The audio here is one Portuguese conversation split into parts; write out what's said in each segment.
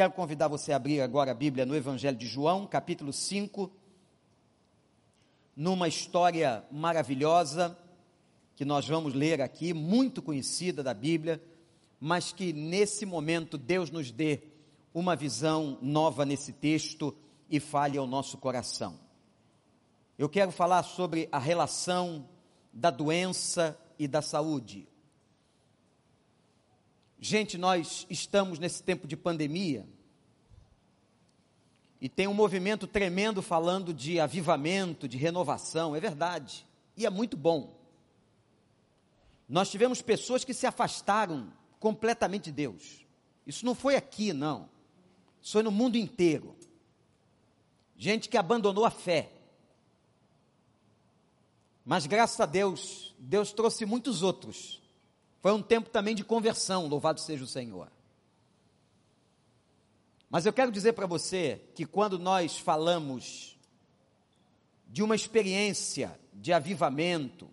quero convidar você a abrir agora a Bíblia no Evangelho de João, capítulo 5, numa história maravilhosa que nós vamos ler aqui, muito conhecida da Bíblia, mas que nesse momento Deus nos dê uma visão nova nesse texto e fale ao nosso coração. Eu quero falar sobre a relação da doença e da saúde. Gente, nós estamos nesse tempo de pandemia e tem um movimento tremendo falando de avivamento, de renovação, é verdade, e é muito bom. Nós tivemos pessoas que se afastaram completamente de Deus. Isso não foi aqui, não. Isso foi no mundo inteiro. Gente que abandonou a fé. Mas graças a Deus, Deus trouxe muitos outros foi um tempo também de conversão, louvado seja o Senhor. Mas eu quero dizer para você que quando nós falamos de uma experiência de avivamento,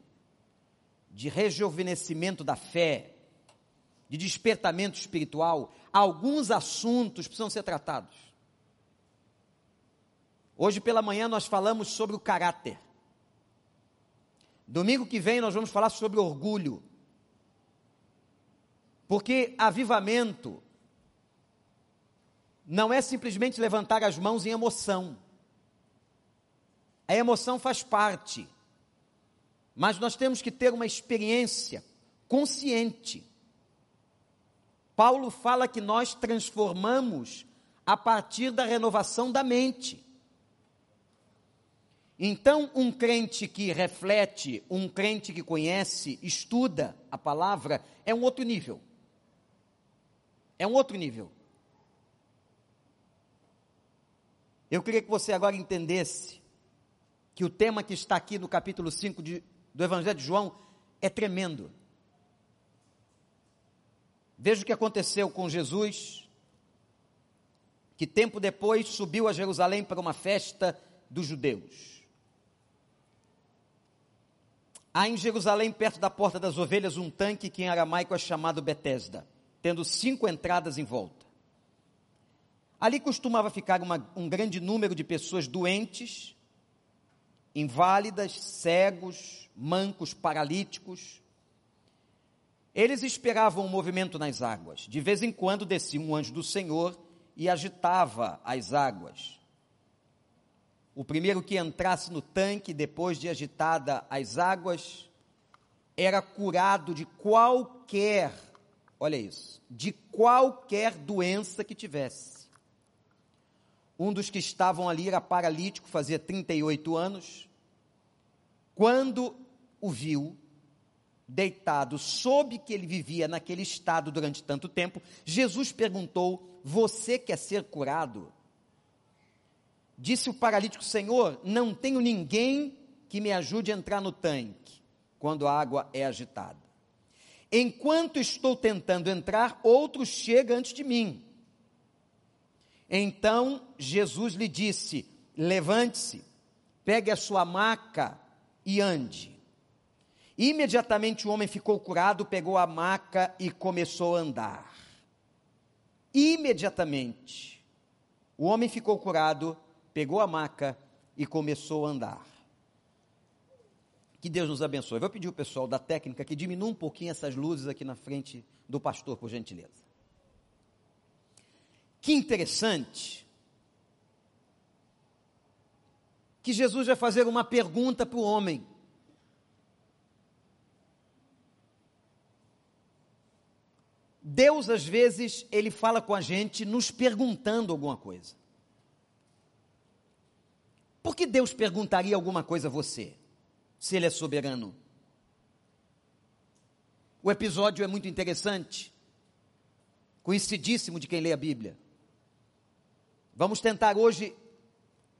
de rejuvenescimento da fé, de despertamento espiritual, alguns assuntos precisam ser tratados. Hoje pela manhã nós falamos sobre o caráter. Domingo que vem nós vamos falar sobre orgulho. Porque avivamento não é simplesmente levantar as mãos em emoção. A emoção faz parte. Mas nós temos que ter uma experiência consciente. Paulo fala que nós transformamos a partir da renovação da mente. Então, um crente que reflete, um crente que conhece, estuda a palavra, é um outro nível. É um outro nível. Eu queria que você agora entendesse que o tema que está aqui no capítulo 5 de, do Evangelho de João é tremendo. Veja o que aconteceu com Jesus, que tempo depois subiu a Jerusalém para uma festa dos judeus. Há em Jerusalém, perto da porta das ovelhas, um tanque que em aramaico é chamado Betesda tendo cinco entradas em volta. Ali costumava ficar uma, um grande número de pessoas doentes, inválidas, cegos, mancos, paralíticos. Eles esperavam um movimento nas águas. De vez em quando descia um anjo do Senhor e agitava as águas. O primeiro que entrasse no tanque, depois de agitada as águas, era curado de qualquer olha isso, de qualquer doença que tivesse. Um dos que estavam ali era paralítico, fazia 38 anos. Quando o viu, deitado, soube que ele vivia naquele estado durante tanto tempo, Jesus perguntou: Você quer ser curado? Disse o paralítico: Senhor, não tenho ninguém que me ajude a entrar no tanque quando a água é agitada. Enquanto estou tentando entrar, outro chega antes de mim. Então Jesus lhe disse: Levante-se, pegue a sua maca e ande. Imediatamente o homem ficou curado, pegou a maca e começou a andar. Imediatamente o homem ficou curado, pegou a maca e começou a andar. Que Deus nos abençoe. Vou pedir o pessoal da técnica que diminua um pouquinho essas luzes aqui na frente do pastor, por gentileza. Que interessante que Jesus vai fazer uma pergunta para o homem. Deus, às vezes, ele fala com a gente nos perguntando alguma coisa. Por que Deus perguntaria alguma coisa a você? Se ele é soberano. O episódio é muito interessante, conhecidíssimo de quem lê a Bíblia. Vamos tentar hoje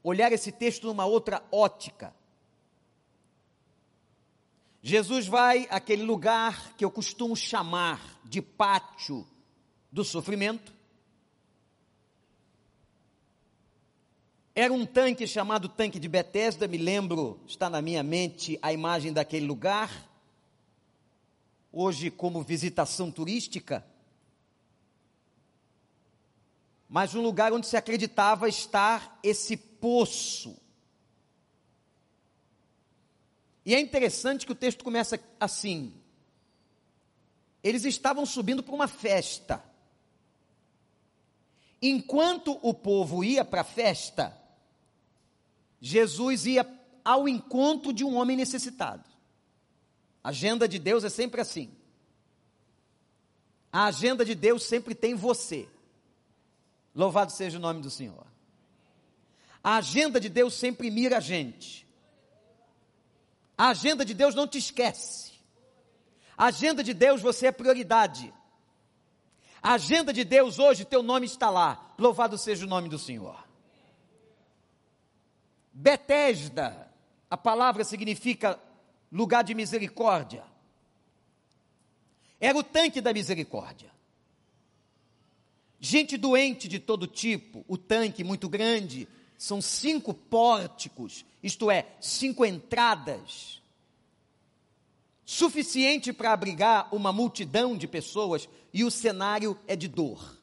olhar esse texto numa outra ótica. Jesus vai àquele lugar que eu costumo chamar de pátio do sofrimento, Era um tanque chamado Tanque de Betesda, me lembro, está na minha mente a imagem daquele lugar. Hoje, como visitação turística. mas um lugar onde se acreditava estar esse poço. E é interessante que o texto começa assim: eles estavam subindo para uma festa. Enquanto o povo ia para a festa, Jesus ia ao encontro de um homem necessitado. A agenda de Deus é sempre assim. A agenda de Deus sempre tem você. Louvado seja o nome do Senhor. A agenda de Deus sempre mira a gente. A agenda de Deus não te esquece. A agenda de Deus você é prioridade. A agenda de Deus hoje, teu nome está lá. Louvado seja o nome do Senhor. Betesda, a palavra significa lugar de misericórdia. Era o tanque da misericórdia. Gente doente de todo tipo, o tanque muito grande, são cinco pórticos, isto é, cinco entradas, suficiente para abrigar uma multidão de pessoas, e o cenário é de dor.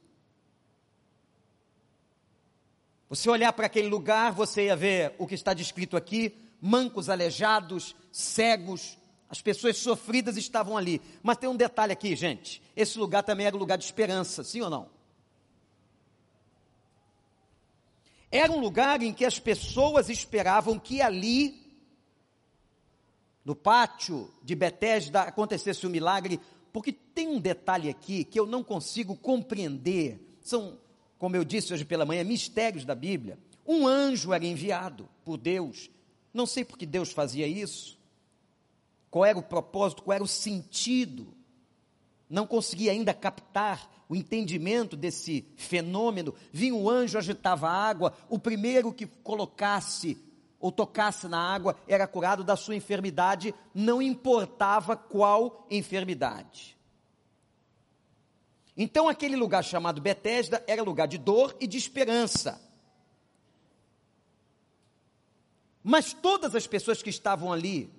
Você olhar para aquele lugar, você ia ver o que está descrito aqui: mancos, aleijados, cegos, as pessoas sofridas estavam ali. Mas tem um detalhe aqui, gente: esse lugar também era um lugar de esperança, sim ou não? Era um lugar em que as pessoas esperavam que ali, no pátio de Betesda, acontecesse o um milagre, porque tem um detalhe aqui que eu não consigo compreender. São, como eu disse hoje pela manhã, mistérios da Bíblia. Um anjo era enviado por Deus. Não sei por que Deus fazia isso. Qual era o propósito, qual era o sentido. Não conseguia ainda captar o entendimento desse fenômeno, vinha o anjo, agitava a água, o primeiro que colocasse ou tocasse na água era curado da sua enfermidade, não importava qual enfermidade. Então aquele lugar chamado Betesda era lugar de dor e de esperança. Mas todas as pessoas que estavam ali,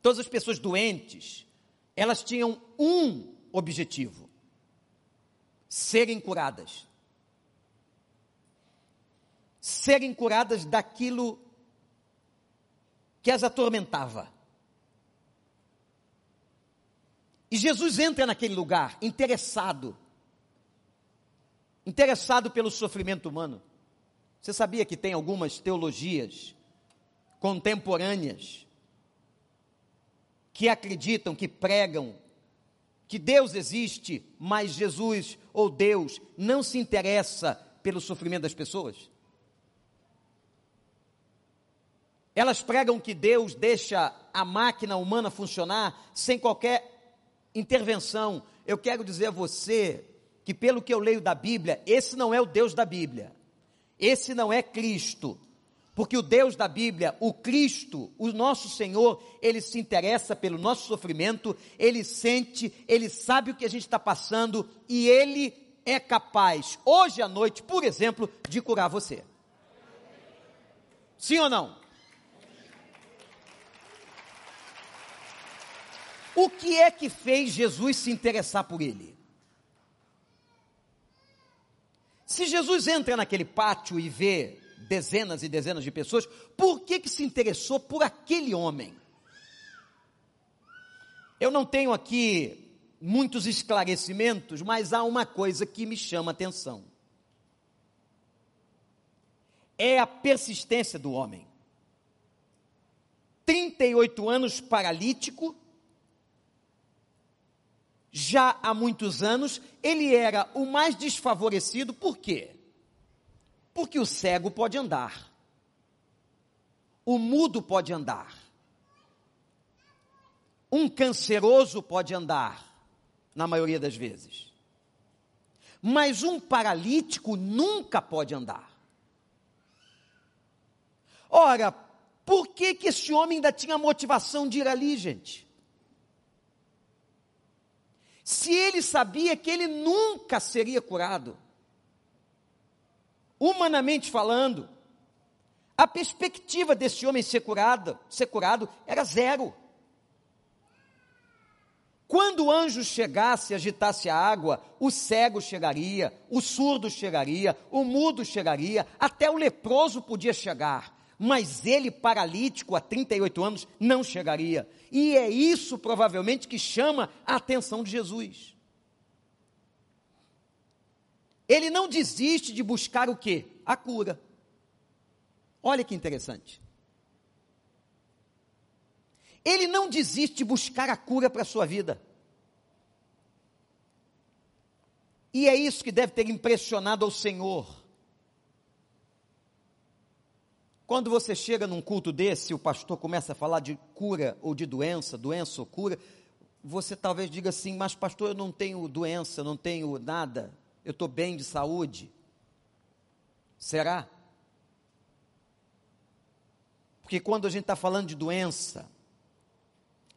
todas as pessoas doentes, elas tinham um objetivo: serem curadas. Serem curadas daquilo que as atormentava. E Jesus entra naquele lugar interessado, interessado pelo sofrimento humano. Você sabia que tem algumas teologias contemporâneas que acreditam, que pregam que Deus existe, mas Jesus ou Deus não se interessa pelo sofrimento das pessoas? Elas pregam que Deus deixa a máquina humana funcionar sem qualquer intervenção. Eu quero dizer a você que, pelo que eu leio da Bíblia, esse não é o Deus da Bíblia. Esse não é Cristo. Porque o Deus da Bíblia, o Cristo, o nosso Senhor, ele se interessa pelo nosso sofrimento, ele sente, ele sabe o que a gente está passando e ele é capaz, hoje à noite, por exemplo, de curar você. Sim ou não? O que é que fez Jesus se interessar por ele? Se Jesus entra naquele pátio e vê dezenas e dezenas de pessoas, por que, que se interessou por aquele homem? Eu não tenho aqui muitos esclarecimentos, mas há uma coisa que me chama a atenção. É a persistência do homem. 38 anos paralítico, já há muitos anos, ele era o mais desfavorecido, por quê? Porque o cego pode andar, o mudo pode andar, um canceroso pode andar, na maioria das vezes, mas um paralítico nunca pode andar. Ora, por que, que esse homem ainda tinha motivação de ir ali, gente? Se ele sabia que ele nunca seria curado humanamente falando, a perspectiva desse homem ser curado, ser curado era zero. Quando o anjo chegasse e agitasse a água, o cego chegaria, o surdo chegaria, o mudo chegaria, até o leproso podia chegar. Mas ele, paralítico há 38 anos, não chegaria. E é isso provavelmente que chama a atenção de Jesus. Ele não desiste de buscar o quê? A cura. Olha que interessante. Ele não desiste de buscar a cura para a sua vida. E é isso que deve ter impressionado ao Senhor. Quando você chega num culto desse, o pastor começa a falar de cura ou de doença, doença ou cura, você talvez diga assim: Mas, pastor, eu não tenho doença, não tenho nada, eu estou bem de saúde. Será? Porque quando a gente está falando de doença,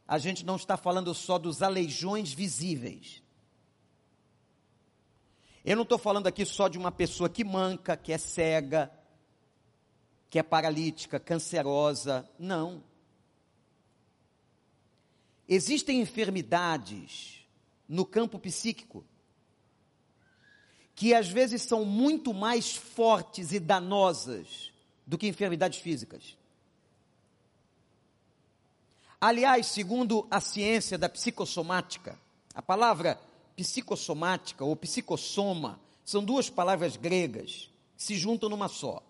a gente não está falando só dos aleijões visíveis. Eu não estou falando aqui só de uma pessoa que manca, que é cega, que é paralítica, cancerosa. Não. Existem enfermidades no campo psíquico que às vezes são muito mais fortes e danosas do que enfermidades físicas. Aliás, segundo a ciência da psicossomática, a palavra psicossomática ou psicossoma são duas palavras gregas que se juntam numa só.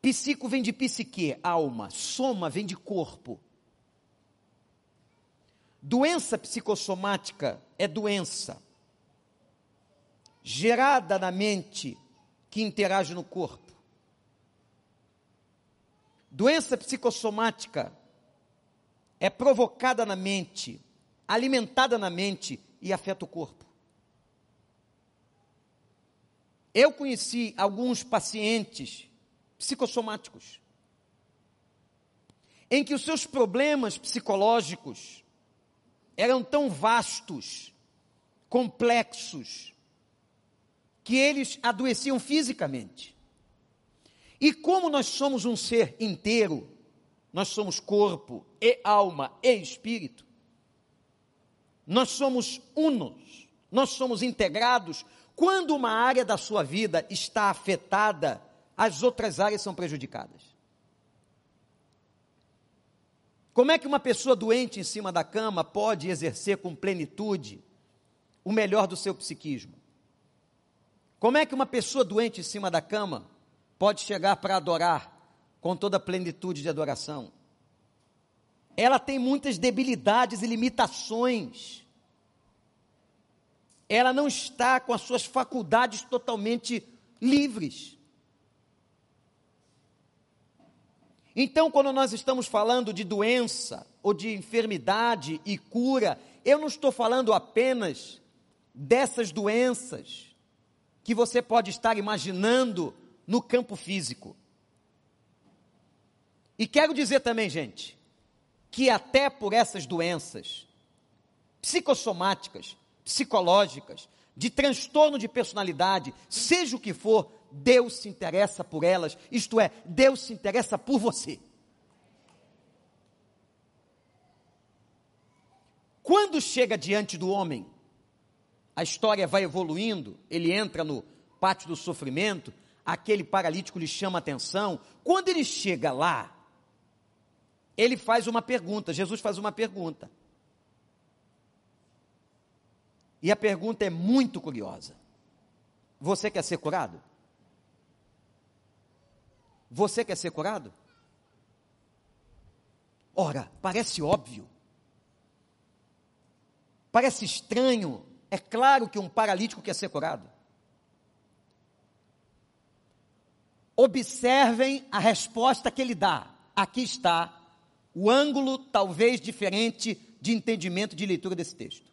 Psico vem de psique, alma, soma vem de corpo. Doença psicossomática é doença gerada na mente que interage no corpo. Doença psicossomática é provocada na mente, alimentada na mente e afeta o corpo. Eu conheci alguns pacientes psicossomáticos em que os seus problemas psicológicos eram tão vastos, complexos, que eles adoeciam fisicamente. E como nós somos um ser inteiro, nós somos corpo e alma e espírito, nós somos unos, nós somos integrados. Quando uma área da sua vida está afetada, as outras áreas são prejudicadas. Como é que uma pessoa doente em cima da cama pode exercer com plenitude o melhor do seu psiquismo? Como é que uma pessoa doente em cima da cama pode chegar para adorar com toda a plenitude de adoração. Ela tem muitas debilidades e limitações. Ela não está com as suas faculdades totalmente livres. Então, quando nós estamos falando de doença ou de enfermidade e cura, eu não estou falando apenas dessas doenças que você pode estar imaginando no campo físico. E quero dizer também, gente, que até por essas doenças psicossomáticas, psicológicas, de transtorno de personalidade, seja o que for, Deus se interessa por elas, isto é, Deus se interessa por você. Quando chega diante do homem, a história vai evoluindo, ele entra no pátio do sofrimento, aquele paralítico lhe chama atenção. Quando ele chega lá, ele faz uma pergunta, Jesus faz uma pergunta. E a pergunta é muito curiosa. Você quer ser curado? Você quer ser curado? Ora, parece óbvio. Parece estranho. É claro que um paralítico quer ser curado. Observem a resposta que ele dá. Aqui está o ângulo, talvez diferente, de entendimento de leitura desse texto.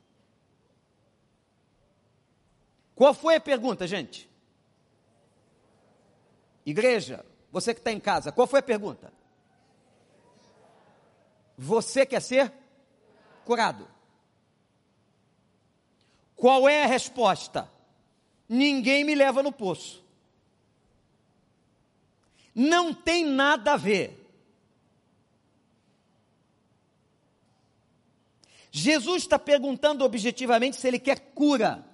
Qual foi a pergunta, gente? Igreja, você que está em casa, qual foi a pergunta? Você quer ser curado? Qual é a resposta? Ninguém me leva no poço não tem nada a ver. Jesus está perguntando objetivamente se ele quer cura.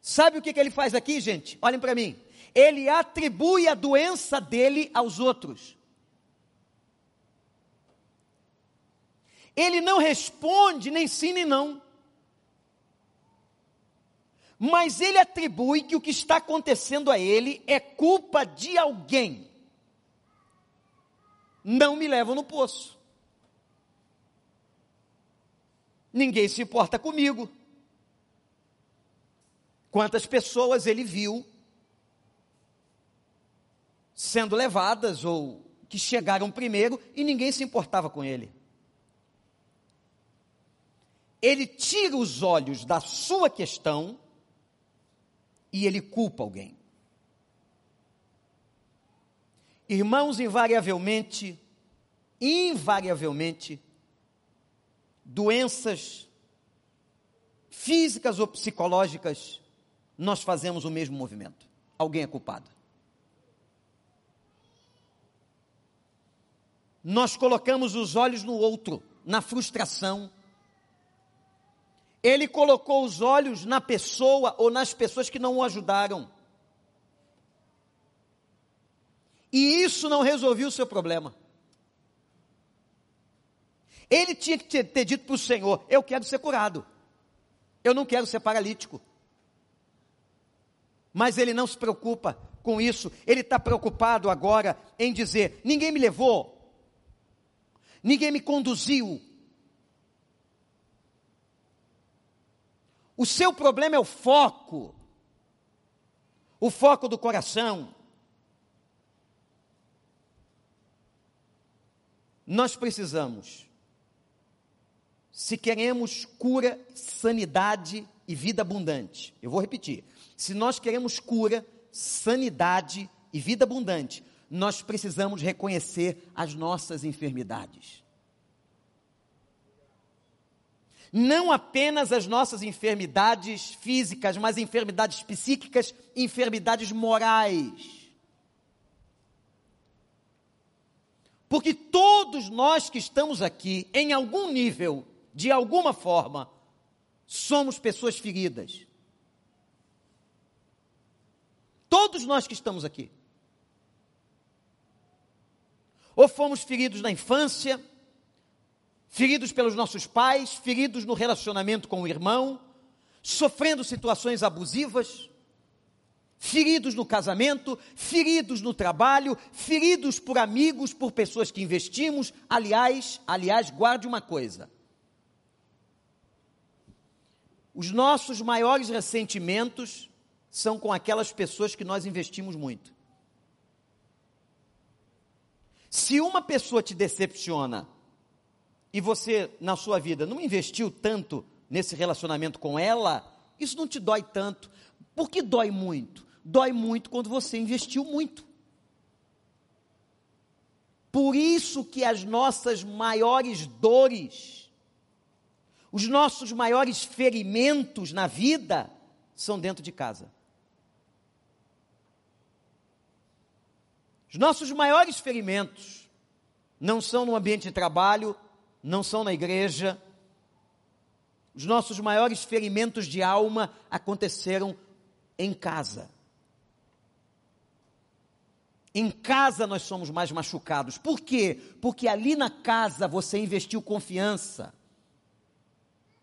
Sabe o que, que ele faz aqui, gente? Olhem para mim. Ele atribui a doença dele aos outros. Ele não responde nem sim nem não. Mas ele atribui que o que está acontecendo a ele é culpa de alguém. Não me levam no poço. Ninguém se importa comigo. Quantas pessoas ele viu sendo levadas ou que chegaram primeiro e ninguém se importava com ele. Ele tira os olhos da sua questão e ele culpa alguém. Irmãos, invariavelmente, invariavelmente, doenças físicas ou psicológicas nós fazemos o mesmo movimento. Alguém é culpado. Nós colocamos os olhos no outro, na frustração. Ele colocou os olhos na pessoa ou nas pessoas que não o ajudaram. E isso não resolveu o seu problema. Ele tinha que ter, dito para o Senhor: Eu quero ser curado. Eu não quero ser paralítico. Mas ele não se preocupa com isso, ele está preocupado agora em dizer: ninguém me levou, ninguém me conduziu. O seu problema é o foco, o foco do coração. Nós precisamos, se queremos cura, sanidade e vida abundante, eu vou repetir, se nós queremos cura, sanidade e vida abundante, nós precisamos reconhecer as nossas enfermidades. Não apenas as nossas enfermidades físicas, mas enfermidades psíquicas, enfermidades morais. Porque todos nós que estamos aqui, em algum nível, de alguma forma, somos pessoas feridas. Todos nós que estamos aqui. Ou fomos feridos na infância, feridos pelos nossos pais, feridos no relacionamento com o irmão, sofrendo situações abusivas, feridos no casamento, feridos no trabalho, feridos por amigos, por pessoas que investimos. Aliás, aliás, guarde uma coisa. Os nossos maiores ressentimentos são com aquelas pessoas que nós investimos muito. Se uma pessoa te decepciona e você, na sua vida, não investiu tanto nesse relacionamento com ela, isso não te dói tanto. Por que dói muito? Dói muito quando você investiu muito. Por isso que as nossas maiores dores, os nossos maiores ferimentos na vida são dentro de casa. Os nossos maiores ferimentos não são no ambiente de trabalho, não são na igreja. Os nossos maiores ferimentos de alma aconteceram em casa. Em casa nós somos mais machucados. Por quê? Porque ali na casa você investiu confiança,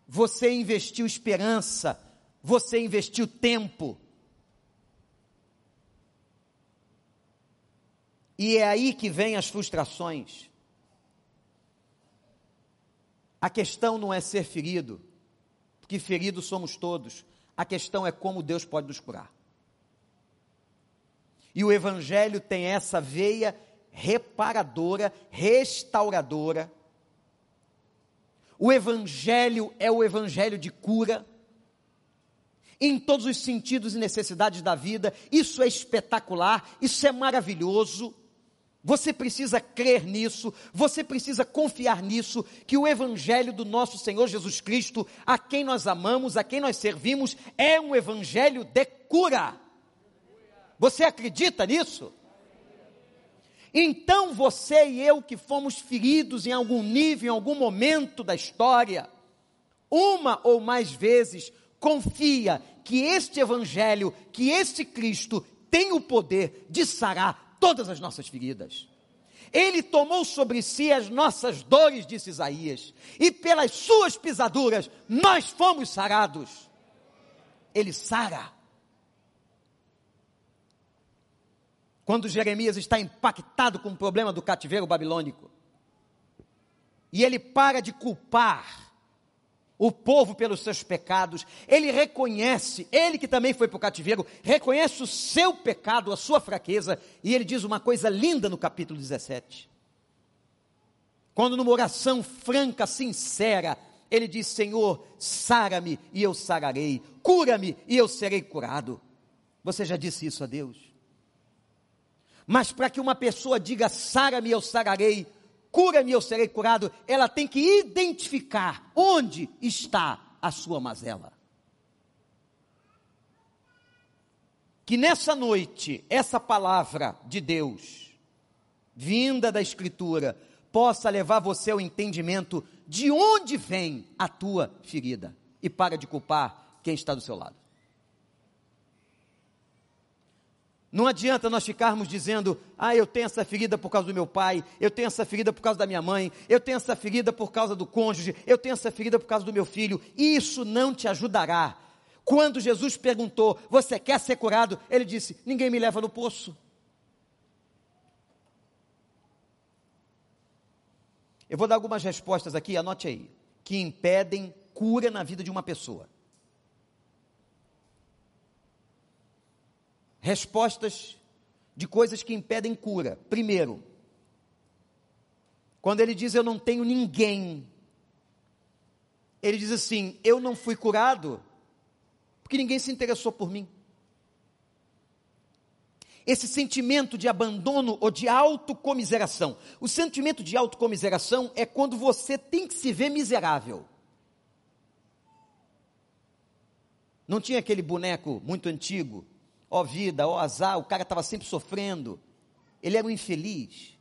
você investiu esperança, você investiu tempo, E é aí que vem as frustrações. A questão não é ser ferido, porque feridos somos todos. A questão é como Deus pode nos curar. E o Evangelho tem essa veia reparadora, restauradora. O Evangelho é o Evangelho de cura, em todos os sentidos e necessidades da vida. Isso é espetacular, isso é maravilhoso. Você precisa crer nisso, você precisa confiar nisso, que o Evangelho do nosso Senhor Jesus Cristo, a quem nós amamos, a quem nós servimos, é um Evangelho de cura. Você acredita nisso? Então você e eu que fomos feridos em algum nível, em algum momento da história, uma ou mais vezes, confia que este Evangelho, que este Cristo tem o poder de sarar todas as nossas feridas. Ele tomou sobre si as nossas dores, disse Isaías, e pelas suas pisaduras nós fomos sarados. Ele sara. Quando Jeremias está impactado com o problema do cativeiro babilônico, e ele para de culpar o povo pelos seus pecados, ele reconhece, ele que também foi para o cativeiro, reconhece o seu pecado, a sua fraqueza, e ele diz uma coisa linda no capítulo 17. Quando numa oração franca, sincera, ele diz: Senhor, sara-me e eu sararei, cura-me e eu serei curado. Você já disse isso a Deus? Mas para que uma pessoa diga sara-me e eu sararei, cura-me, eu serei curado, ela tem que identificar onde está a sua mazela. Que nessa noite, essa palavra de Deus, vinda da Escritura, possa levar você ao entendimento de onde vem a tua ferida e para de culpar quem está do seu lado. Não adianta nós ficarmos dizendo, ah, eu tenho essa ferida por causa do meu pai, eu tenho essa ferida por causa da minha mãe, eu tenho essa ferida por causa do cônjuge, eu tenho essa ferida por causa do meu filho. Isso não te ajudará. Quando Jesus perguntou, você quer ser curado? Ele disse, ninguém me leva no poço. Eu vou dar algumas respostas aqui, anote aí, que impedem cura na vida de uma pessoa. Respostas de coisas que impedem cura. Primeiro, quando ele diz eu não tenho ninguém, ele diz assim: eu não fui curado porque ninguém se interessou por mim. Esse sentimento de abandono ou de autocomiseração. O sentimento de autocomiseração é quando você tem que se ver miserável. Não tinha aquele boneco muito antigo ó vida, ó azar, o cara estava sempre sofrendo. Ele era um infeliz.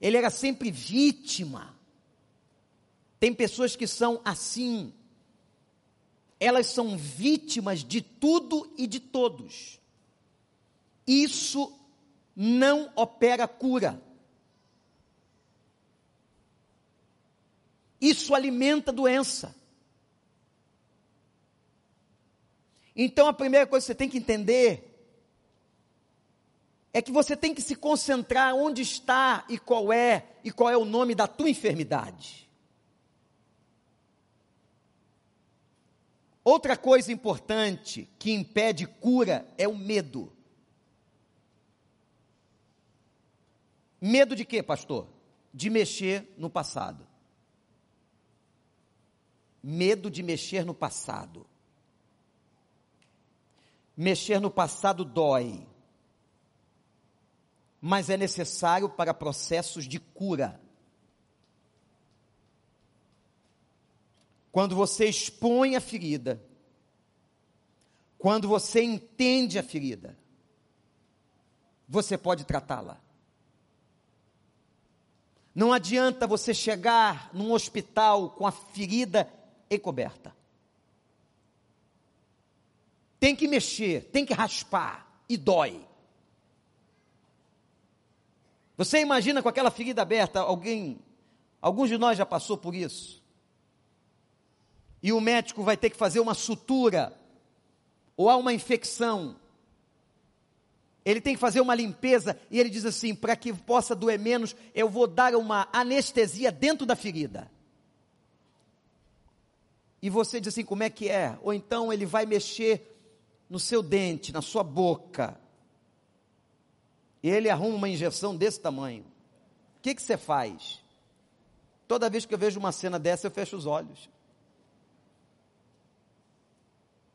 Ele era sempre vítima. Tem pessoas que são assim. Elas são vítimas de tudo e de todos. Isso não opera cura. Isso alimenta doença. Então a primeira coisa que você tem que entender é que você tem que se concentrar onde está e qual é e qual é o nome da tua enfermidade. Outra coisa importante que impede cura é o medo. Medo de quê, pastor? De mexer no passado. Medo de mexer no passado. Mexer no passado dói, mas é necessário para processos de cura. Quando você expõe a ferida, quando você entende a ferida, você pode tratá-la. Não adianta você chegar num hospital com a ferida encoberta. Tem que mexer, tem que raspar e dói. Você imagina com aquela ferida aberta, alguém, alguns de nós já passou por isso. E o médico vai ter que fazer uma sutura ou há uma infecção. Ele tem que fazer uma limpeza e ele diz assim: para que possa doer menos, eu vou dar uma anestesia dentro da ferida. E você diz assim: como é que é? Ou então ele vai mexer no seu dente, na sua boca, e ele arruma uma injeção desse tamanho, o que, que você faz? Toda vez que eu vejo uma cena dessa, eu fecho os olhos.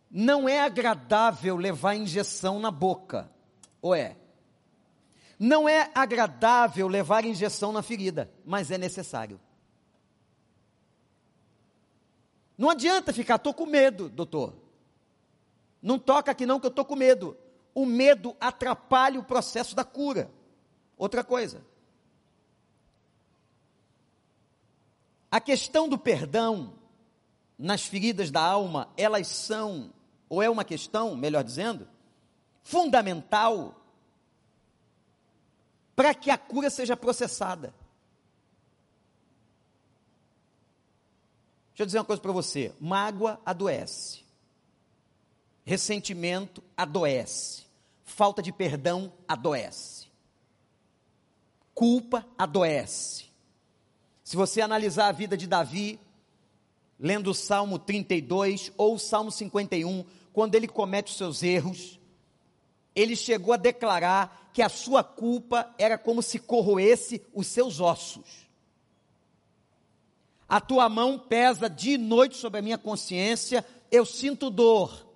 Não é agradável levar injeção na boca, ou é? Não é agradável levar injeção na ferida, mas é necessário. Não adianta ficar, estou com medo, doutor. Não toca aqui não que eu estou com medo. O medo atrapalha o processo da cura. Outra coisa. A questão do perdão nas feridas da alma, elas são, ou é uma questão, melhor dizendo, fundamental para que a cura seja processada. Deixa eu dizer uma coisa para você: mágoa adoece, ressentimento adoece, falta de perdão adoece, culpa adoece. Se você analisar a vida de Davi, lendo o Salmo 32 ou o Salmo 51, quando ele comete os seus erros, ele chegou a declarar que a sua culpa era como se corroesse os seus ossos. A tua mão pesa de noite sobre a minha consciência, eu sinto dor.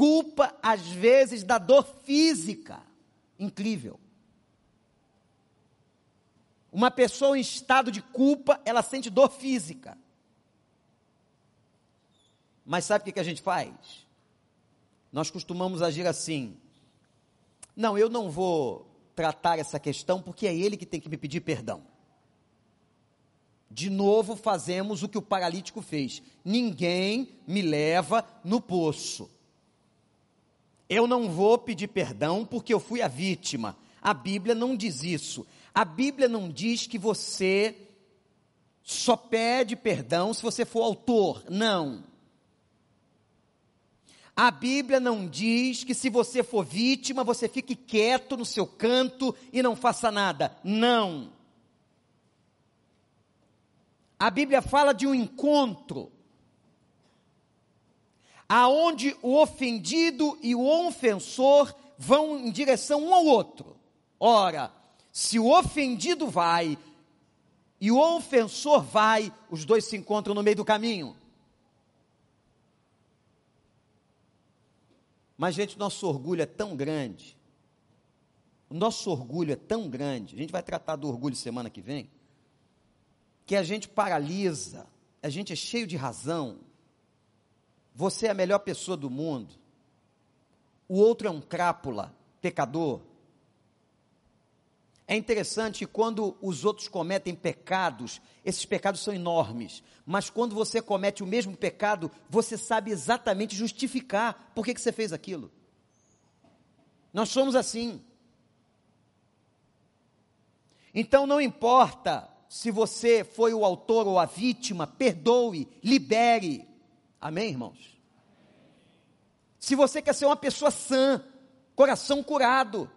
Culpa, às vezes, da dor física. Incrível. Uma pessoa em estado de culpa, ela sente dor física. Mas sabe o que a gente faz? Nós costumamos agir assim: não, eu não vou tratar essa questão porque é ele que tem que me pedir perdão. De novo fazemos o que o paralítico fez. Ninguém me leva no poço. Eu não vou pedir perdão porque eu fui a vítima. A Bíblia não diz isso. A Bíblia não diz que você só pede perdão se você for autor. Não. A Bíblia não diz que se você for vítima, você fique quieto no seu canto e não faça nada. Não. A Bíblia fala de um encontro aonde o ofendido e o ofensor vão em direção um ao outro. Ora, se o ofendido vai e o ofensor vai, os dois se encontram no meio do caminho. Mas, gente, nosso orgulho é tão grande. O nosso orgulho é tão grande. A gente vai tratar do orgulho semana que vem. Que a gente paralisa. A gente é cheio de razão. Você é a melhor pessoa do mundo. O outro é um crápula, pecador. É interessante quando os outros cometem pecados, esses pecados são enormes, mas quando você comete o mesmo pecado, você sabe exatamente justificar por que, que você fez aquilo. Nós somos assim. Então não importa se você foi o autor ou a vítima, perdoe, libere. Amém, irmãos? Se você quer ser uma pessoa sã, coração curado,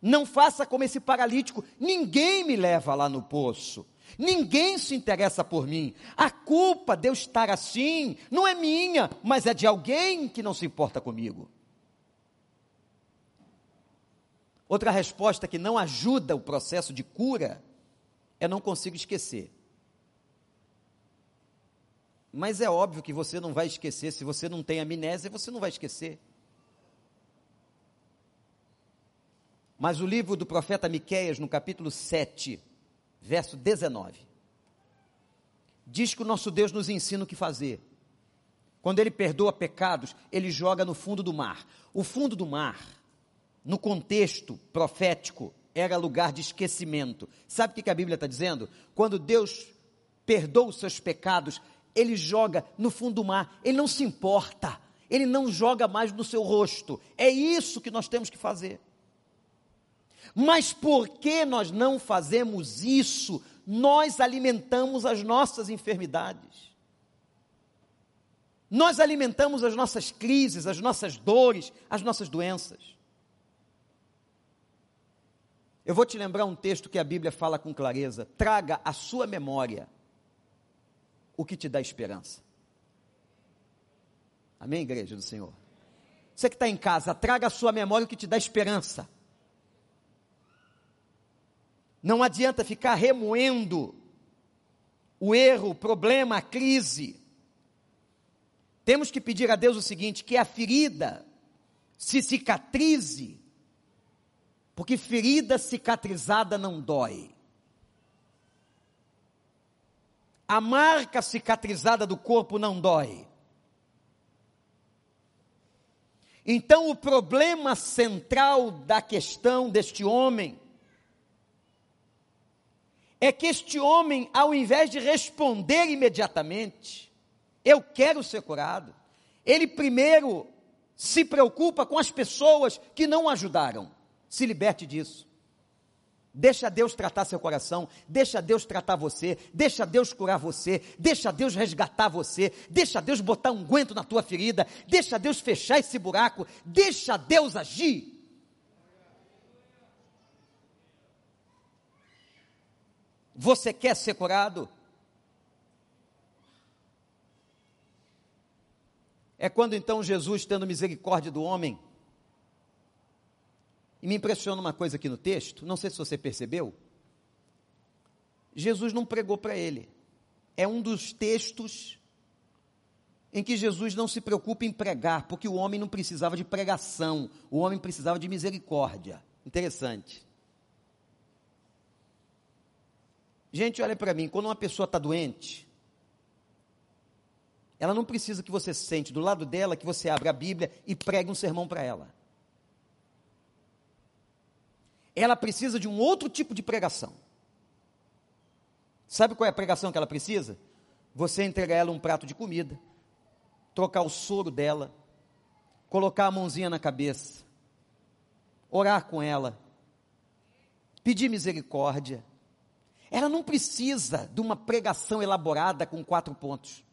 não faça como esse paralítico. Ninguém me leva lá no poço. Ninguém se interessa por mim. A culpa de eu estar assim não é minha, mas é de alguém que não se importa comigo. Outra resposta que não ajuda o processo de cura é não consigo esquecer. Mas é óbvio que você não vai esquecer, se você não tem amnésia, você não vai esquecer. Mas o livro do profeta Miqueias, no capítulo 7, verso 19, diz que o nosso Deus nos ensina o que fazer. Quando ele perdoa pecados, ele joga no fundo do mar. O fundo do mar, no contexto profético, era lugar de esquecimento. Sabe o que a Bíblia está dizendo? Quando Deus perdoa os seus pecados, ele joga no fundo do mar. Ele não se importa. Ele não joga mais no seu rosto. É isso que nós temos que fazer. Mas por que nós não fazemos isso? Nós alimentamos as nossas enfermidades. Nós alimentamos as nossas crises, as nossas dores, as nossas doenças. Eu vou te lembrar um texto que a Bíblia fala com clareza. Traga à sua memória o que te dá esperança. Amém, igreja do Senhor? Você que está em casa, traga à sua memória o que te dá esperança. Não adianta ficar remoendo o erro, o problema, a crise. Temos que pedir a Deus o seguinte: que a ferida se cicatrize, porque ferida cicatrizada não dói. A marca cicatrizada do corpo não dói. Então, o problema central da questão deste homem é que este homem, ao invés de responder imediatamente, eu quero ser curado, ele primeiro se preocupa com as pessoas que não ajudaram. Se liberte disso. Deixa Deus tratar seu coração, deixa Deus tratar você, deixa Deus curar você, deixa Deus resgatar você, deixa Deus botar um guento na tua ferida, deixa Deus fechar esse buraco, deixa Deus agir. Você quer ser curado? É quando então Jesus, tendo misericórdia do homem, e me impressiona uma coisa aqui no texto, não sei se você percebeu. Jesus não pregou para ele. É um dos textos em que Jesus não se preocupa em pregar, porque o homem não precisava de pregação, o homem precisava de misericórdia. Interessante. Gente, olha para mim, quando uma pessoa está doente, ela não precisa que você sente do lado dela, que você abra a Bíblia e pregue um sermão para ela ela precisa de um outro tipo de pregação. Sabe qual é a pregação que ela precisa? Você entregar ela um prato de comida, trocar o soro dela, colocar a mãozinha na cabeça, orar com ela, pedir misericórdia. Ela não precisa de uma pregação elaborada com quatro pontos.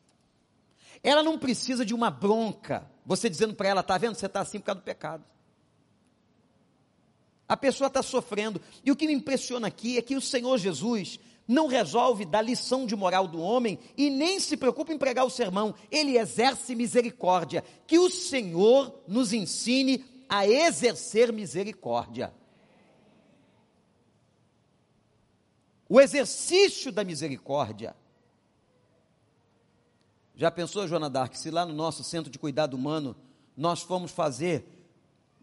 Ela não precisa de uma bronca, você dizendo para ela, está vendo, você está assim por causa do pecado. A pessoa está sofrendo. E o que me impressiona aqui é que o Senhor Jesus não resolve dar lição de moral do homem e nem se preocupa em pregar o sermão. Ele exerce misericórdia. Que o Senhor nos ensine a exercer misericórdia. O exercício da misericórdia. Já pensou, Joana Dark, se lá no nosso centro de cuidado humano nós fomos fazer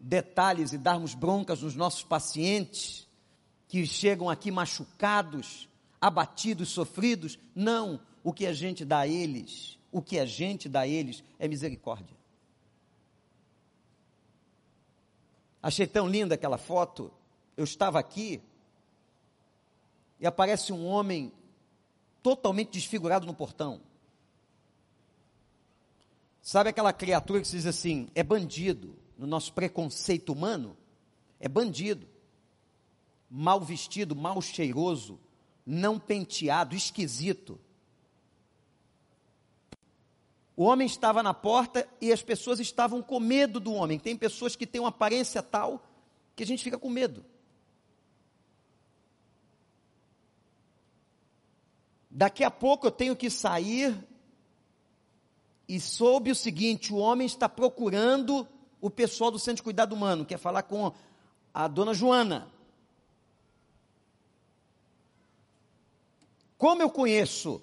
detalhes e darmos broncas nos nossos pacientes que chegam aqui machucados, abatidos, sofridos. Não, o que a gente dá a eles, o que a gente dá a eles é misericórdia. Achei tão linda aquela foto. Eu estava aqui e aparece um homem totalmente desfigurado no portão. Sabe aquela criatura que se diz assim: é bandido, no nosso preconceito humano, é bandido, mal vestido, mal cheiroso, não penteado, esquisito. O homem estava na porta e as pessoas estavam com medo do homem. Tem pessoas que têm uma aparência tal que a gente fica com medo. Daqui a pouco eu tenho que sair e soube o seguinte: o homem está procurando o pessoal do Centro de Cuidado Humano, quer falar com a dona Joana. Como eu conheço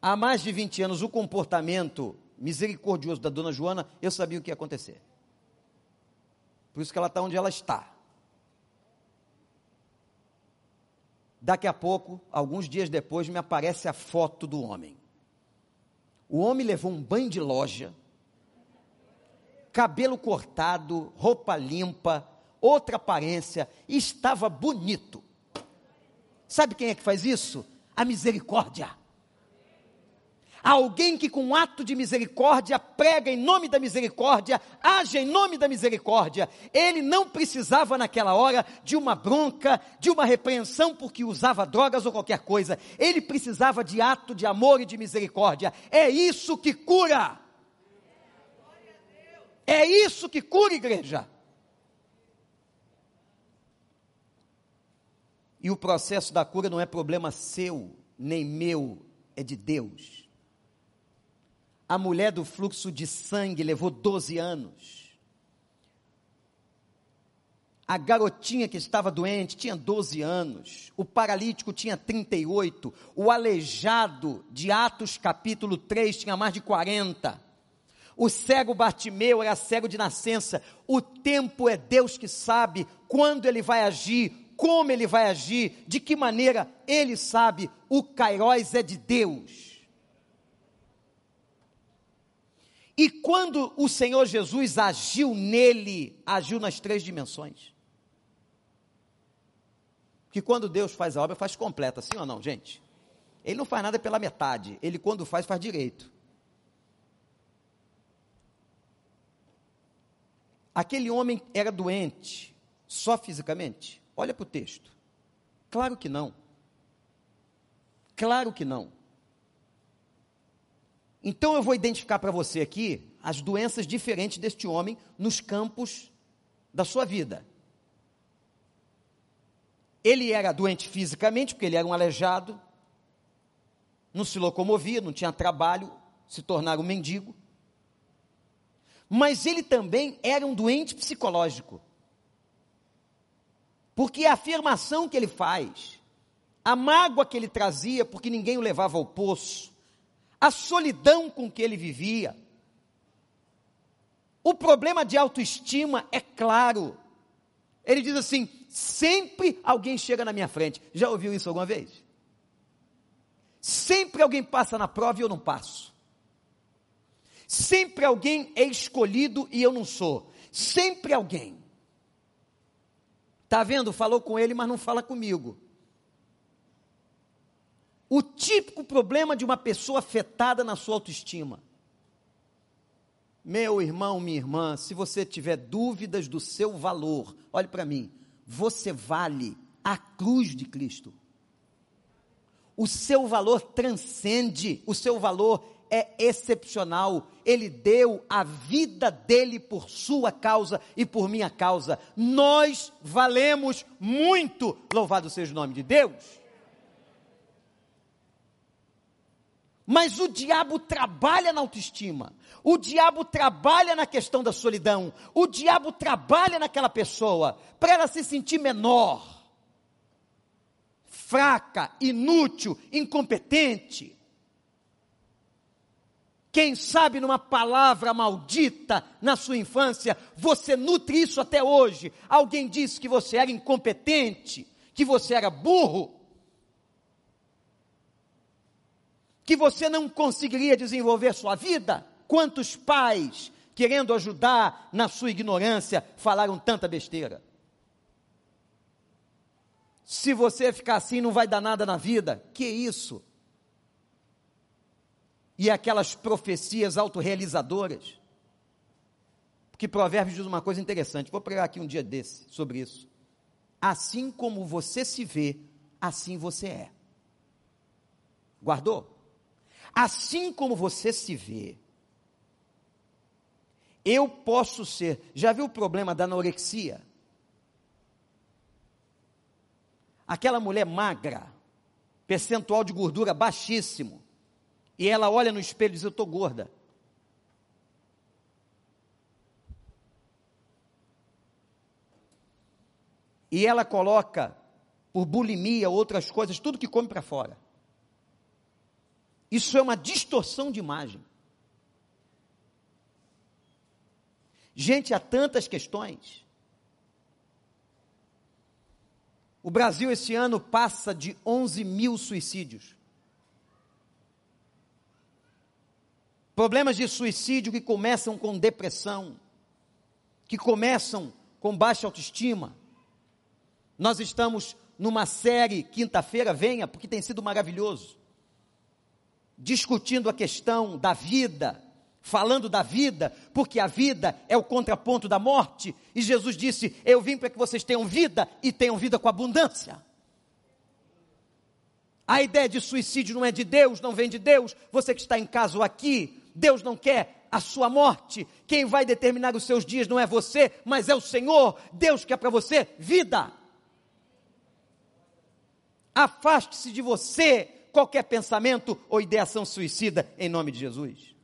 há mais de 20 anos o comportamento misericordioso da dona Joana, eu sabia o que ia acontecer. Por isso que ela está onde ela está. Daqui a pouco, alguns dias depois, me aparece a foto do homem. O homem levou um banho de loja, cabelo cortado, roupa limpa, outra aparência, estava bonito. Sabe quem é que faz isso? A misericórdia. Alguém que com ato de misericórdia prega em nome da misericórdia, age em nome da misericórdia. Ele não precisava naquela hora de uma bronca, de uma repreensão porque usava drogas ou qualquer coisa. Ele precisava de ato de amor e de misericórdia. É isso que cura. É isso que cura, igreja. E o processo da cura não é problema seu, nem meu, é de Deus. A mulher do fluxo de sangue levou 12 anos. A garotinha que estava doente tinha 12 anos. O paralítico tinha 38. O aleijado de Atos capítulo 3 tinha mais de 40. O cego Bartimeu era cego de nascença. O tempo é Deus que sabe quando ele vai agir, como ele vai agir, de que maneira ele sabe. O Kairóis é de Deus. E quando o Senhor Jesus agiu nele, agiu nas três dimensões. Que quando Deus faz a obra, faz completa, sim ou não, gente? Ele não faz nada pela metade, ele quando faz, faz direito. Aquele homem era doente só fisicamente? Olha para o texto. Claro que não. Claro que não. Então eu vou identificar para você aqui as doenças diferentes deste homem nos campos da sua vida. Ele era doente fisicamente, porque ele era um aleijado, não se locomovia, não tinha trabalho, se tornara um mendigo mas ele também era um doente psicológico. Porque a afirmação que ele faz, a mágoa que ele trazia, porque ninguém o levava ao poço, a solidão com que ele vivia, o problema de autoestima é claro. Ele diz assim: sempre alguém chega na minha frente. Já ouviu isso alguma vez? Sempre alguém passa na prova e eu não passo. Sempre alguém é escolhido e eu não sou. Sempre alguém. Está vendo? Falou com ele, mas não fala comigo. O típico problema de uma pessoa afetada na sua autoestima. Meu irmão, minha irmã, se você tiver dúvidas do seu valor, olhe para mim, você vale a cruz de Cristo. O seu valor transcende, o seu valor é excepcional. Ele deu a vida dele por sua causa e por minha causa. Nós valemos muito. Louvado seja o nome de Deus. Mas o diabo trabalha na autoestima, o diabo trabalha na questão da solidão, o diabo trabalha naquela pessoa para ela se sentir menor, fraca, inútil, incompetente. Quem sabe numa palavra maldita na sua infância, você nutre isso até hoje. Alguém disse que você era incompetente, que você era burro, que você não conseguiria desenvolver sua vida. Quantos pais, querendo ajudar na sua ignorância, falaram tanta besteira? Se você ficar assim, não vai dar nada na vida. Que isso? E aquelas profecias autorrealizadoras. Porque Provérbios diz uma coisa interessante, vou pregar aqui um dia desse sobre isso. Assim como você se vê, assim você é. Guardou? Assim como você se vê, eu posso ser. Já viu o problema da anorexia? Aquela mulher magra, percentual de gordura baixíssimo, e ela olha no espelho e diz: Eu estou gorda. E ela coloca, por bulimia, outras coisas, tudo que come para fora. Isso é uma distorção de imagem. Gente, há tantas questões. O Brasil esse ano passa de 11 mil suicídios. Problemas de suicídio que começam com depressão, que começam com baixa autoestima. Nós estamos numa série, quinta-feira, venha, porque tem sido maravilhoso, discutindo a questão da vida, falando da vida, porque a vida é o contraponto da morte, e Jesus disse: Eu vim para que vocês tenham vida e tenham vida com abundância. A ideia de suicídio não é de Deus, não vem de Deus. Você que está em casa ou aqui, Deus não quer a sua morte. Quem vai determinar os seus dias não é você, mas é o Senhor. Deus quer para você vida. Afaste-se de você qualquer pensamento ou ideação suicida em nome de Jesus.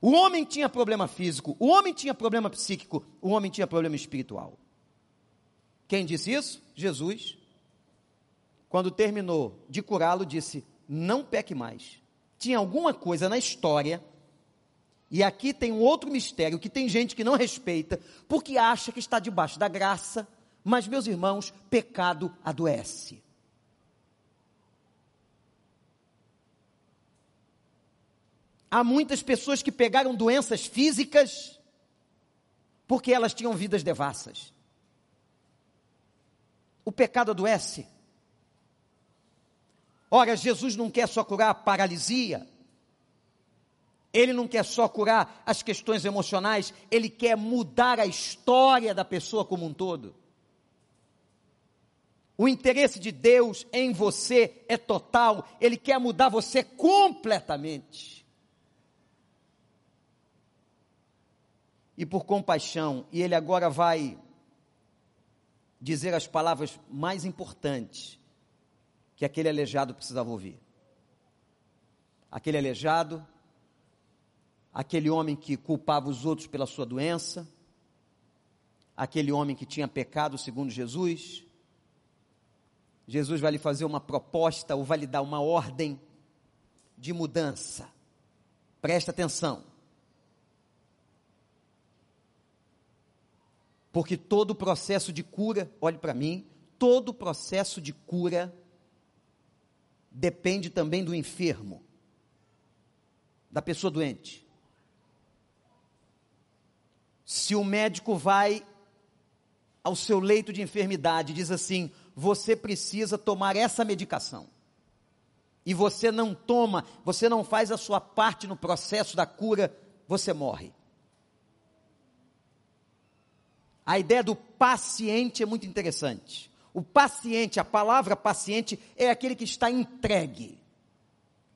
O homem tinha problema físico, o homem tinha problema psíquico, o homem tinha problema espiritual. Quem disse isso? Jesus. Quando terminou de curá-lo, disse: Não peque mais tinha alguma coisa na história, e aqui tem um outro mistério que tem gente que não respeita, porque acha que está debaixo da graça, mas, meus irmãos, pecado adoece. Há muitas pessoas que pegaram doenças físicas porque elas tinham vidas devassas. O pecado adoece. Ora, Jesus não quer só curar a paralisia, ele não quer só curar as questões emocionais, ele quer mudar a história da pessoa como um todo. O interesse de Deus em você é total, ele quer mudar você completamente. E por compaixão, e ele agora vai dizer as palavras mais importantes que aquele aleijado precisava ouvir. Aquele aleijado, aquele homem que culpava os outros pela sua doença, aquele homem que tinha pecado segundo Jesus. Jesus vai lhe fazer uma proposta ou vai lhe dar uma ordem de mudança. Presta atenção. Porque todo o processo de cura, olhe para mim, todo o processo de cura depende também do enfermo, da pessoa doente. Se o médico vai ao seu leito de enfermidade e diz assim: você precisa tomar essa medicação, e você não toma, você não faz a sua parte no processo da cura, você morre. A ideia do paciente é muito interessante. O paciente, a palavra paciente, é aquele que está entregue,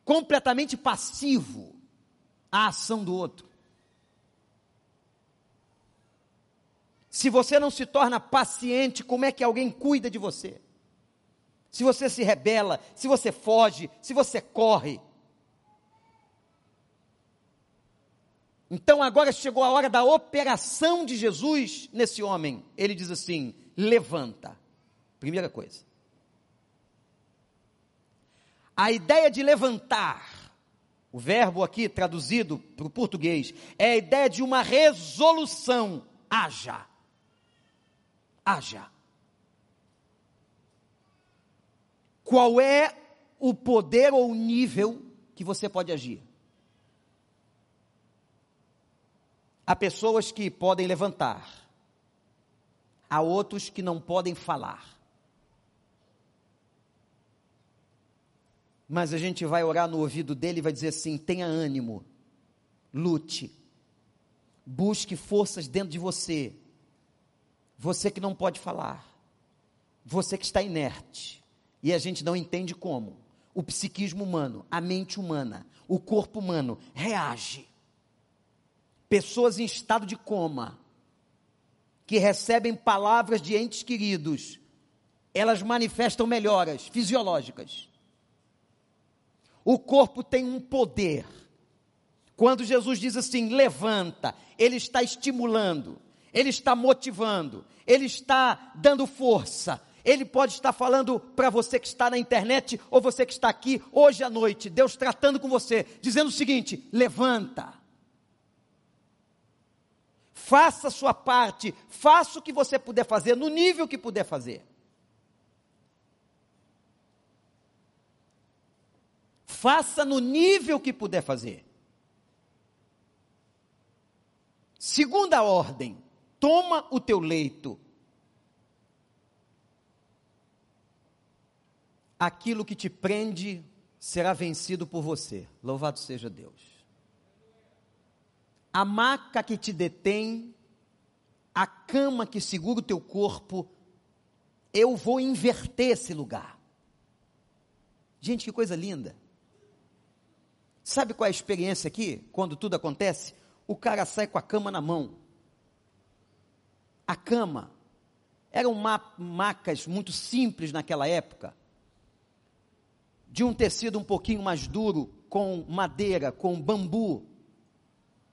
completamente passivo à ação do outro. Se você não se torna paciente, como é que alguém cuida de você? Se você se rebela, se você foge, se você corre. Então agora chegou a hora da operação de Jesus nesse homem. Ele diz assim: levanta. Primeira coisa. A ideia de levantar, o verbo aqui traduzido para o português, é a ideia de uma resolução. Haja. Haja. Qual é o poder ou nível que você pode agir? Há pessoas que podem levantar, há outros que não podem falar. Mas a gente vai orar no ouvido dele e vai dizer assim: tenha ânimo, lute, busque forças dentro de você. Você que não pode falar, você que está inerte, e a gente não entende como. O psiquismo humano, a mente humana, o corpo humano reage. Pessoas em estado de coma, que recebem palavras de entes queridos, elas manifestam melhoras fisiológicas o corpo tem um poder. Quando Jesus diz assim, levanta, ele está estimulando, ele está motivando, ele está dando força. Ele pode estar falando para você que está na internet ou você que está aqui hoje à noite, Deus tratando com você, dizendo o seguinte: levanta. Faça a sua parte, faça o que você puder fazer, no nível que puder fazer. Faça no nível que puder fazer. Segunda ordem, toma o teu leito. Aquilo que te prende será vencido por você. Louvado seja Deus. A maca que te detém, a cama que segura o teu corpo, eu vou inverter esse lugar. Gente, que coisa linda. Sabe qual é a experiência aqui? Quando tudo acontece, o cara sai com a cama na mão. A cama eram ma macas muito simples naquela época, de um tecido um pouquinho mais duro, com madeira, com bambu.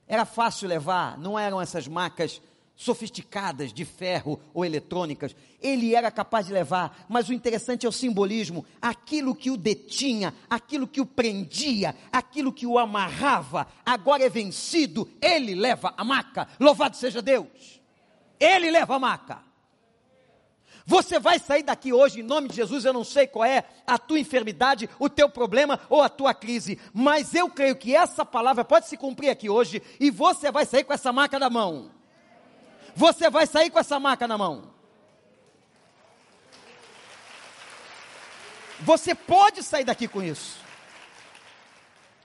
Era fácil levar, não eram essas macas sofisticadas de ferro ou eletrônicas, ele era capaz de levar, mas o interessante é o simbolismo, aquilo que o detinha, aquilo que o prendia, aquilo que o amarrava, agora é vencido, ele leva a maca, louvado seja Deus, ele leva a maca. Você vai sair daqui hoje, em nome de Jesus. Eu não sei qual é a tua enfermidade, o teu problema ou a tua crise, mas eu creio que essa palavra pode se cumprir aqui hoje e você vai sair com essa marca na mão. Você vai sair com essa marca na mão. Você pode sair daqui com isso.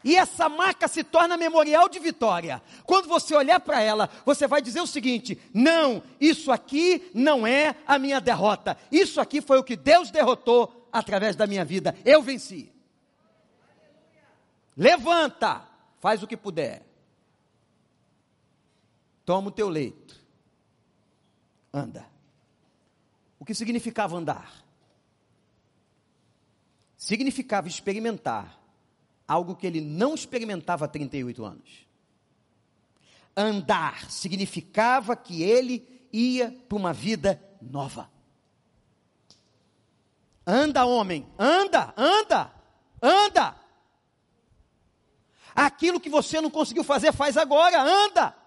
E essa marca se torna memorial de vitória. Quando você olhar para ela, você vai dizer o seguinte: não, isso aqui não é a minha derrota. Isso aqui foi o que Deus derrotou através da minha vida. Eu venci. Levanta, faz o que puder. Toma o teu leito. Anda. O que significava andar? Significava experimentar algo que ele não experimentava há 38 anos. Andar significava que ele ia para uma vida nova. Anda, homem, anda, anda, anda. Aquilo que você não conseguiu fazer, faz agora, anda.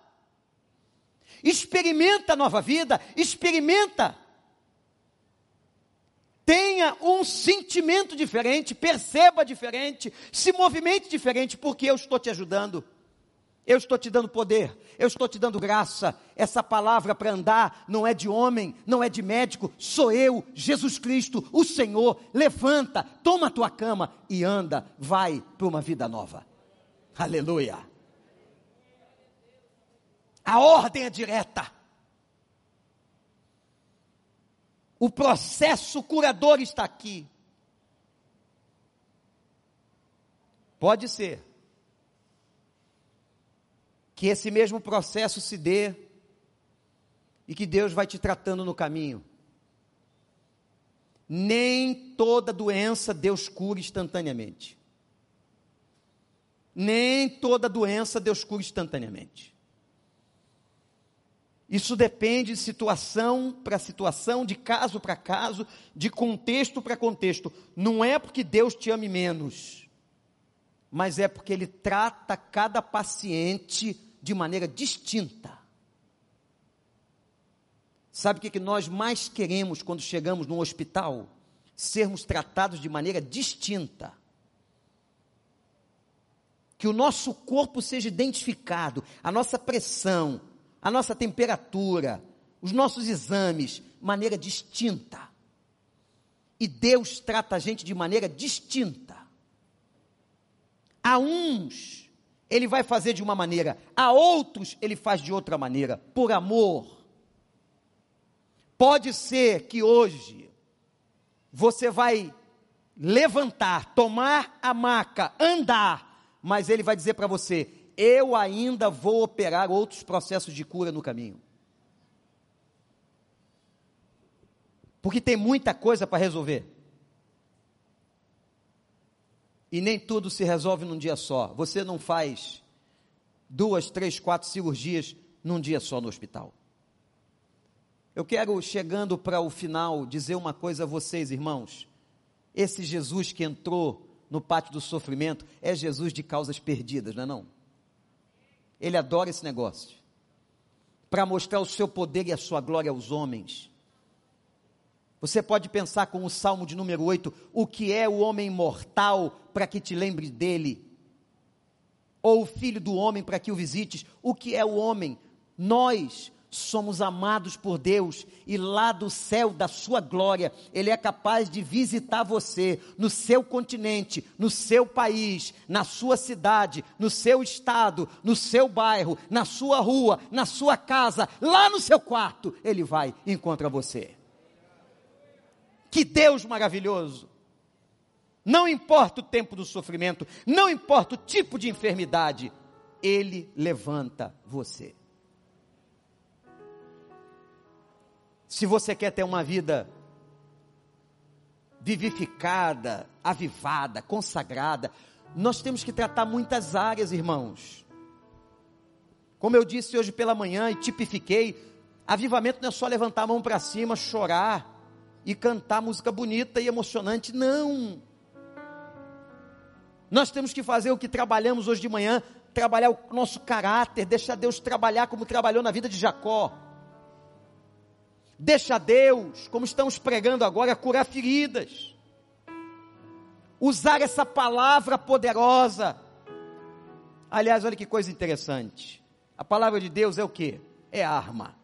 Experimenta a nova vida, experimenta tenha um sentimento diferente, perceba diferente, se movimente diferente, porque eu estou te ajudando. Eu estou te dando poder, eu estou te dando graça. Essa palavra para andar não é de homem, não é de médico, sou eu, Jesus Cristo, o Senhor. Levanta, toma a tua cama e anda, vai para uma vida nova. Aleluia. A ordem é direta. O processo curador está aqui. Pode ser que esse mesmo processo se dê e que Deus vai te tratando no caminho. Nem toda doença Deus cura instantaneamente. Nem toda doença Deus cura instantaneamente. Isso depende de situação para situação, de caso para caso, de contexto para contexto. Não é porque Deus te ame menos, mas é porque Ele trata cada paciente de maneira distinta. Sabe o que, que nós mais queremos quando chegamos no hospital? Sermos tratados de maneira distinta. Que o nosso corpo seja identificado, a nossa pressão, a nossa temperatura, os nossos exames, maneira distinta. E Deus trata a gente de maneira distinta. A uns, Ele vai fazer de uma maneira, a outros, Ele faz de outra maneira, por amor. Pode ser que hoje você vai levantar, tomar a maca, andar, mas Ele vai dizer para você: eu ainda vou operar outros processos de cura no caminho. Porque tem muita coisa para resolver. E nem tudo se resolve num dia só. Você não faz duas, três, quatro cirurgias num dia só no hospital. Eu quero, chegando para o final, dizer uma coisa a vocês, irmãos. Esse Jesus que entrou no pátio do sofrimento é Jesus de causas perdidas, não é não? Ele adora esse negócio. Para mostrar o seu poder e a sua glória aos homens. Você pode pensar com o Salmo de número 8, o que é o homem mortal para que te lembre dele? Ou o filho do homem para que o visites? O que é o homem? Nós somos amados por Deus e lá do céu da sua glória, Ele é capaz de visitar você no seu continente, no seu país, na sua cidade, no seu estado, no seu bairro, na sua rua, na sua casa, lá no seu quarto, Ele vai e encontra você. Que Deus maravilhoso! Não importa o tempo do sofrimento, não importa o tipo de enfermidade, Ele levanta você. Se você quer ter uma vida vivificada, avivada, consagrada, nós temos que tratar muitas áreas, irmãos. Como eu disse hoje pela manhã e tipifiquei, avivamento não é só levantar a mão para cima, chorar e cantar música bonita e emocionante, não. Nós temos que fazer o que trabalhamos hoje de manhã, trabalhar o nosso caráter, deixar Deus trabalhar como trabalhou na vida de Jacó Deixa Deus, como estamos pregando agora, curar feridas. Usar essa palavra poderosa. Aliás, olha que coisa interessante. A palavra de Deus é o que? É arma.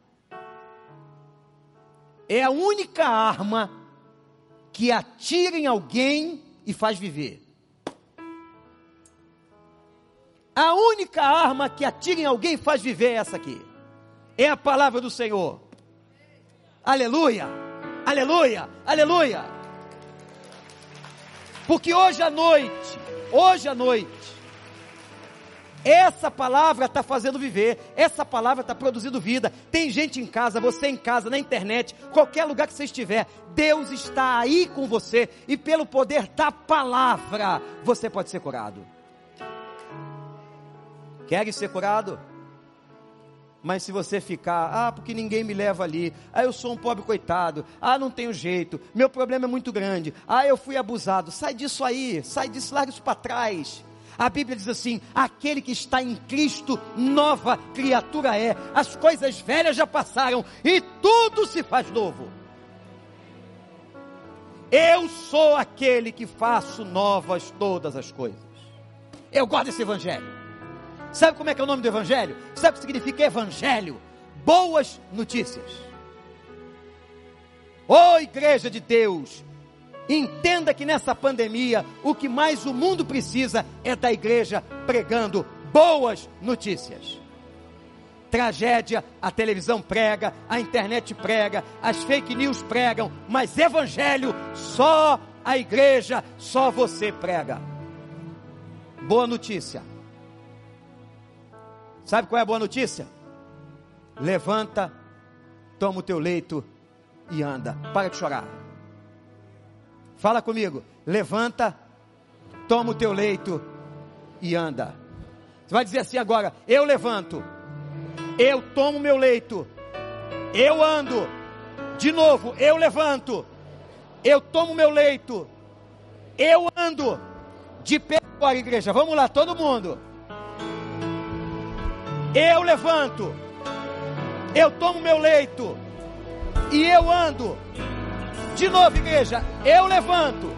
É a única arma que atira em alguém e faz viver. A única arma que atira em alguém e faz viver é essa aqui. É a palavra do Senhor. Aleluia! Aleluia! Aleluia! Porque hoje à noite, hoje à noite, essa palavra está fazendo viver, essa palavra está produzindo vida. Tem gente em casa, você em casa, na internet, qualquer lugar que você estiver, Deus está aí com você e pelo poder da palavra, você pode ser curado. Quer ser curado? Mas se você ficar, ah, porque ninguém me leva ali, ah, eu sou um pobre coitado, ah, não tenho jeito, meu problema é muito grande, ah, eu fui abusado, sai disso aí, sai disso, larga isso para trás. A Bíblia diz assim: aquele que está em Cristo, nova criatura é, as coisas velhas já passaram e tudo se faz novo. Eu sou aquele que faço novas todas as coisas. Eu gosto desse evangelho. Sabe como é que é o nome do Evangelho? Sabe o que significa Evangelho? Boas notícias. Ô oh, igreja de Deus, entenda que nessa pandemia o que mais o mundo precisa é da igreja pregando boas notícias. Tragédia, a televisão prega, a internet prega, as fake news pregam, mas evangelho só a igreja, só você prega. Boa notícia Sabe qual é a boa notícia? Levanta, toma o teu leito e anda. Para de chorar. Fala comigo. Levanta, toma o teu leito e anda. Você vai dizer assim agora: eu levanto, eu tomo meu leito, eu ando. De novo, eu levanto, eu tomo meu leito, eu ando. De pé agora, igreja. Vamos lá, todo mundo. Eu levanto, eu tomo meu leito e eu ando. De novo, igreja, eu levanto,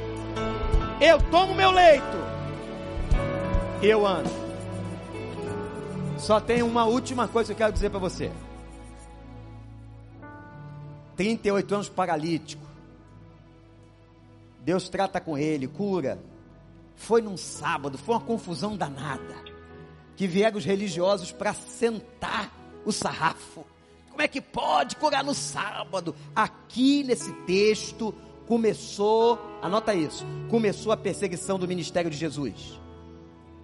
eu tomo meu leito, eu ando. Só tem uma última coisa que eu quero dizer para você. 38 anos paralítico. Deus trata com ele, cura. Foi num sábado, foi uma confusão danada que vieram os religiosos para sentar o sarrafo. Como é que pode curar no sábado? Aqui nesse texto começou, anota isso, começou a perseguição do ministério de Jesus,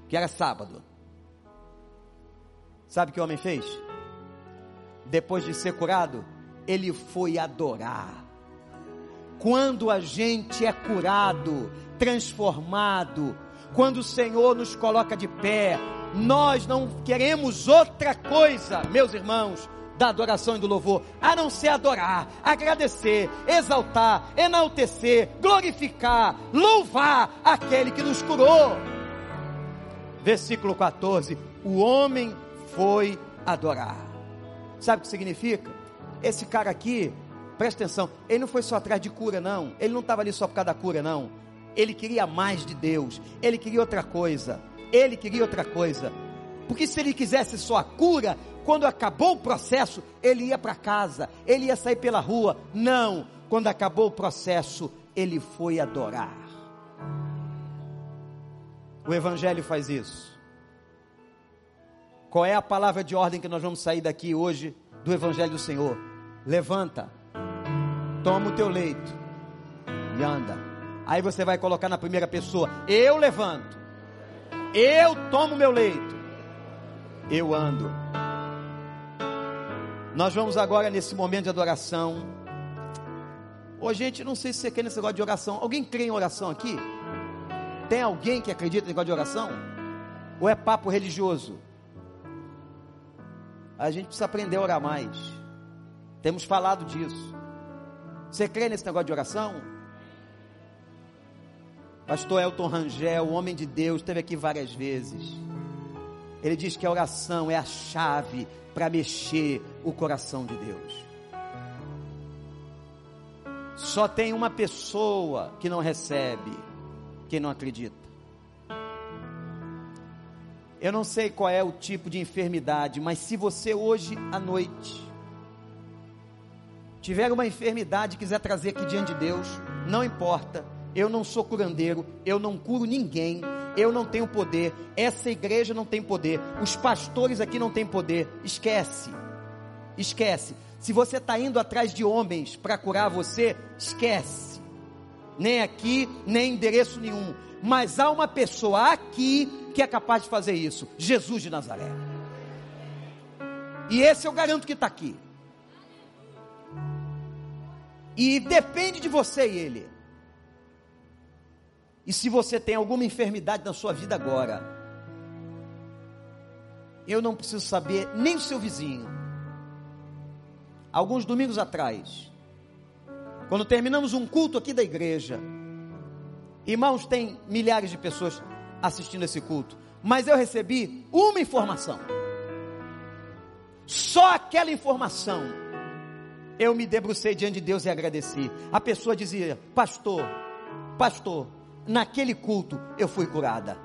que era sábado. Sabe o que o homem fez? Depois de ser curado, ele foi adorar. Quando a gente é curado, transformado, quando o Senhor nos coloca de pé, nós não queremos outra coisa, meus irmãos, da adoração e do louvor, a não ser adorar, agradecer, exaltar, enaltecer, glorificar, louvar aquele que nos curou. Versículo 14: O homem foi adorar. Sabe o que significa? Esse cara aqui, presta atenção, ele não foi só atrás de cura, não. Ele não estava ali só por causa da cura, não. Ele queria mais de Deus, ele queria outra coisa. Ele queria outra coisa. Porque se ele quisesse só a cura, quando acabou o processo, ele ia para casa, ele ia sair pela rua. Não, quando acabou o processo, ele foi adorar. O Evangelho faz isso. Qual é a palavra de ordem que nós vamos sair daqui hoje do Evangelho do Senhor? Levanta, toma o teu leito e anda. Aí você vai colocar na primeira pessoa: Eu levanto. Eu tomo meu leito. Eu ando. Nós vamos agora nesse momento de adoração. Ô gente, não sei se você quer nesse negócio de oração. Alguém crê em oração aqui? Tem alguém que acredita em negócio de oração? Ou é papo religioso? A gente precisa aprender a orar mais. Temos falado disso. Você crê nesse negócio de oração? Pastor Elton Rangel, homem de Deus, esteve aqui várias vezes. Ele diz que a oração é a chave para mexer o coração de Deus. Só tem uma pessoa que não recebe, que não acredita. Eu não sei qual é o tipo de enfermidade, mas se você hoje à noite tiver uma enfermidade e quiser trazer aqui diante de Deus, não importa. Eu não sou curandeiro, eu não curo ninguém, eu não tenho poder, essa igreja não tem poder, os pastores aqui não têm poder. Esquece, esquece. Se você está indo atrás de homens para curar você, esquece. Nem aqui, nem endereço nenhum. Mas há uma pessoa aqui que é capaz de fazer isso: Jesus de Nazaré. E esse eu garanto que está aqui. E depende de você e ele. E se você tem alguma enfermidade na sua vida agora, eu não preciso saber nem o seu vizinho alguns domingos atrás, quando terminamos um culto aqui da igreja, irmãos, tem milhares de pessoas assistindo esse culto, mas eu recebi uma informação, só aquela informação, eu me debrucei diante de Deus e agradeci. A pessoa dizia: Pastor, pastor, naquele culto eu fui curada.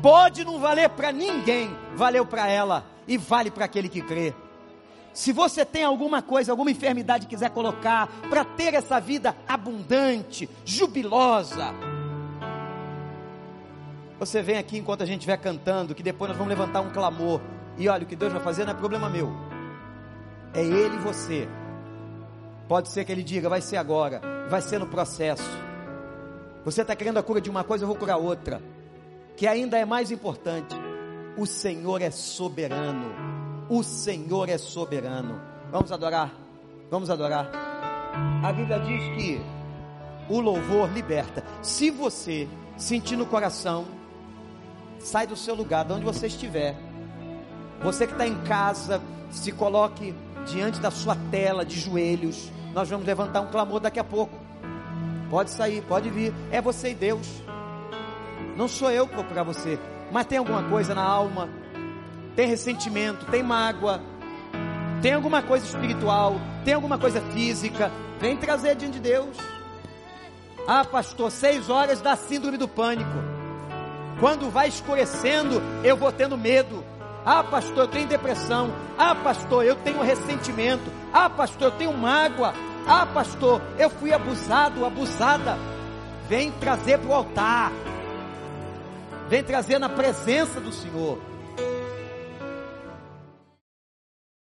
Pode não valer para ninguém, valeu para ela e vale para aquele que crê. Se você tem alguma coisa, alguma enfermidade quiser colocar para ter essa vida abundante, jubilosa, você vem aqui enquanto a gente estiver cantando, que depois nós vamos levantar um clamor. E olha, o que Deus vai fazer não é problema meu. É Ele e você. Pode ser que Ele diga, vai ser agora, vai ser no processo. Você está querendo a cura de uma coisa, eu vou curar outra. Que ainda é mais importante. O Senhor é soberano. O Senhor é soberano. Vamos adorar. Vamos adorar. A Bíblia diz que o louvor liberta. Se você sentir no coração, sai do seu lugar, de onde você estiver. Você que está em casa, se coloque diante da sua tela de joelhos. Nós vamos levantar um clamor daqui a pouco. Pode sair, pode vir. É você e Deus. Não sou eu curar você. Mas tem alguma coisa na alma tem ressentimento, tem mágoa, tem alguma coisa espiritual, tem alguma coisa física, vem trazer diante de Deus. Ah, pastor, seis horas da síndrome do pânico. Quando vai escurecendo, eu vou tendo medo. Ah, pastor, eu tenho depressão. Ah, pastor, eu tenho ressentimento. Ah, pastor, eu tenho mágoa. Ah, pastor, eu fui abusado, abusada. Vem trazer para o altar. Vem trazer na presença do Senhor.